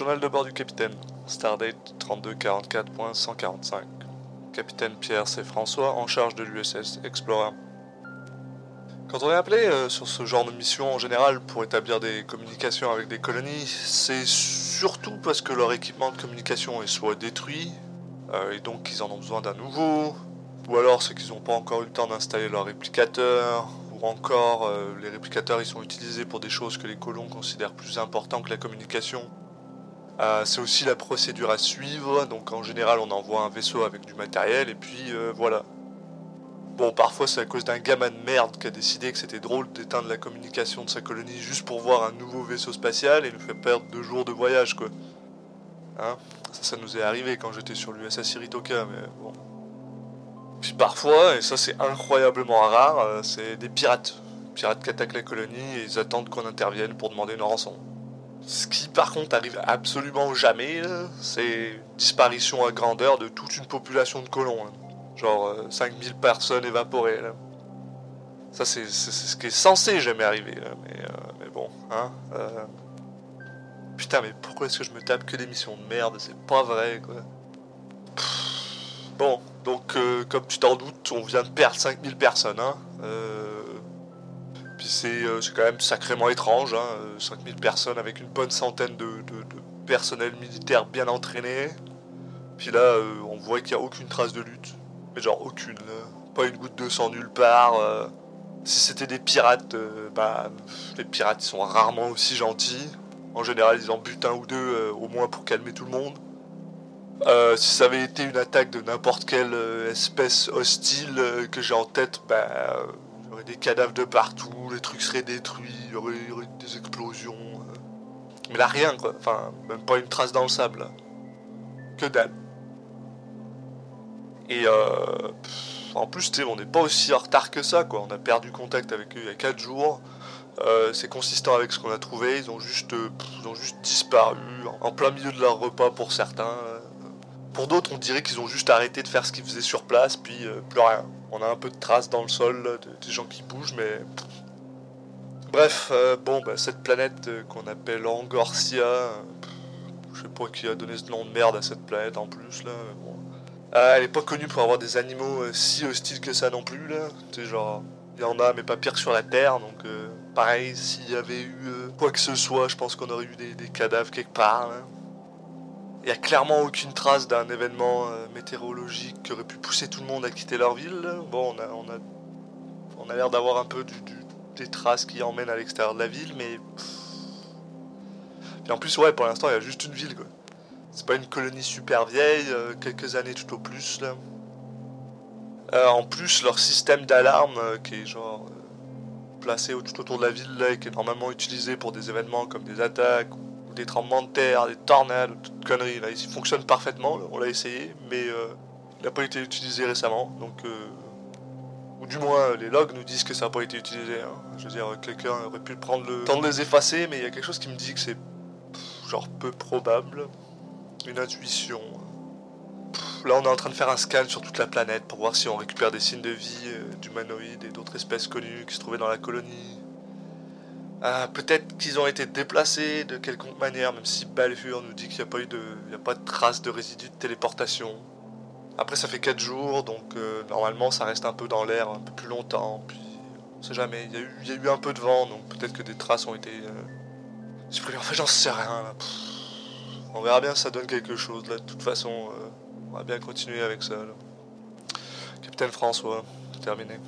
Journal de bord du capitaine. Stardate 3244.145. Capitaine Pierre C. François en charge de l'USS Explorer. Quand on est appelé euh, sur ce genre de mission en général pour établir des communications avec des colonies, c'est surtout parce que leur équipement de communication est soit détruit, euh, et donc ils en ont besoin d'un nouveau, ou alors c'est qu'ils n'ont pas encore eu le temps d'installer leur réplicateur, ou encore euh, les réplicateurs ils sont utilisés pour des choses que les colons considèrent plus importantes que la communication. Euh, c'est aussi la procédure à suivre, donc en général on envoie un vaisseau avec du matériel et puis voilà. Bon, parfois c'est à cause d'un gamin de merde qui a décidé que c'était drôle d'éteindre la communication de sa colonie juste pour voir un nouveau vaisseau spatial et nous fait perdre deux jours de voyage quoi. Hein? Ça, ça nous est arrivé quand j'étais sur l'USS Iritoka, mais bon. Puis parfois, et ça c'est incroyablement rare, euh, c'est des pirates. Pirates qui attaquent la colonie et ils attendent qu'on intervienne pour demander une rançon. Ce qui par contre arrive absolument jamais, c'est disparition à grandeur de toute une population de colons. Hein. Genre 5000 euh, personnes évaporées. Ça c'est ce qui est censé jamais arriver. Mais, euh, mais, bon, hein. Putain, mais pourquoi est-ce que je me tape que des missions de merde? C'est pas vrai, quoi. Bon, donc, euh, comme tu t'en doutes, on vient de perdre 5000 personnes, hein. Euh, euh, c'est quand même sacrément étrange, hein. 5000 personnes avec une bonne centaine de, personnel militaire bien entraîné. Puis là, on voit qu'il n'y a aucune trace de lutte. Mais genre aucune, Pas une goutte de sang nulle part. si c'était des pirates, bah, les pirates ils sont rarement aussi gentils. En général, ils en butent un ou deux euh, au moins pour calmer tout le monde. Euh, si ça avait été une attaque de n'importe quelle euh, espèce hostile que j'ai en tête, bah, des cadavres de partout, les trucs seraient détruits, il y aurait, des explosions. Mais là, rien quoi. Enfin, même pas une trace dans le sable. Que dalle. Et en plus, on n'est pas aussi en retard que ça quoi. On a perdu contact avec eux il y a 4 jours. Euh, c'est consistant avec ce qu'on a trouvé. Ils euh, ont juste disparu en plein milieu de leur repas pour certains. Pour d'autres, on dirait qu'ils ont juste arrêté de faire ce qu'ils faisaient sur place, puis euh, plus rien. On a un peu de traces dans le sol, des gens qui bougent, mais. Bref, bon, bah, cette planète qu'on appelle Angorcia, je sais pas qui a donné ce nom de merde à cette planète en plus, là. elle est pas connue pour avoir des animaux si hostiles que ça non plus, là. C'est genre. Il y en a, mais pas pire sur la Terre, donc pareil, s'il y avait eu euh, quoi que ce soit, je pense qu'on aurait eu des, cadavres quelque part. Il n'y a clairement aucune trace d'un événement euh, météorologique qui aurait pu pousser tout le monde à quitter leur ville. Bon, on a, on a, on a l'air d'avoir un peu des traces qui emmènent à l'extérieur de la ville, mais. Et en plus, ouais, pour l'instant, il y a juste une ville, quoi. C'est pas une colonie super vieille, euh, quelques années tout au plus, là. en plus, leur système d'alarme, qui est genre placé tout autour de la ville là, et qui est normalement utilisé pour des événements comme des attaques ou des tremblements de terre, des tornades, toutes conneries. Là, il fonctionne parfaitement, on l'a essayé, mais euh, il n'a pas été utilisé récemment. Donc, euh, ou du moins, les logs nous disent que ça n'a pas été utilisé. Hein. Je veux dire, quelqu'un aurait pu prendre le temps de les effacer, mais il y a quelque chose qui me dit que c'est genre peu probable. Une intuition. Là, on est en train de faire un scan sur toute la planète pour voir si on récupère des signes de vie euh, d'humanoïdes et d'autres espèces connues qui se trouvaient dans la colonie. Ah, peut-être qu'ils ont été déplacés de quelconque manière, même si Balfur nous dit qu'il n'y a pas eu de, il a pas de traces de résidus de téléportation. Après, ça fait 4 jours, donc euh, normalement, ça reste un peu dans l'air un peu plus longtemps. Puis, on sait jamais. Il y, a eu, y a eu un peu de vent, donc peut-être que des traces ont été euh, supprimées. Enfin, j'en sais rien. On verra bien si ça donne quelque chose. Là, de toute façon. On va bien continuer avec ça. Capitaine François, terminé.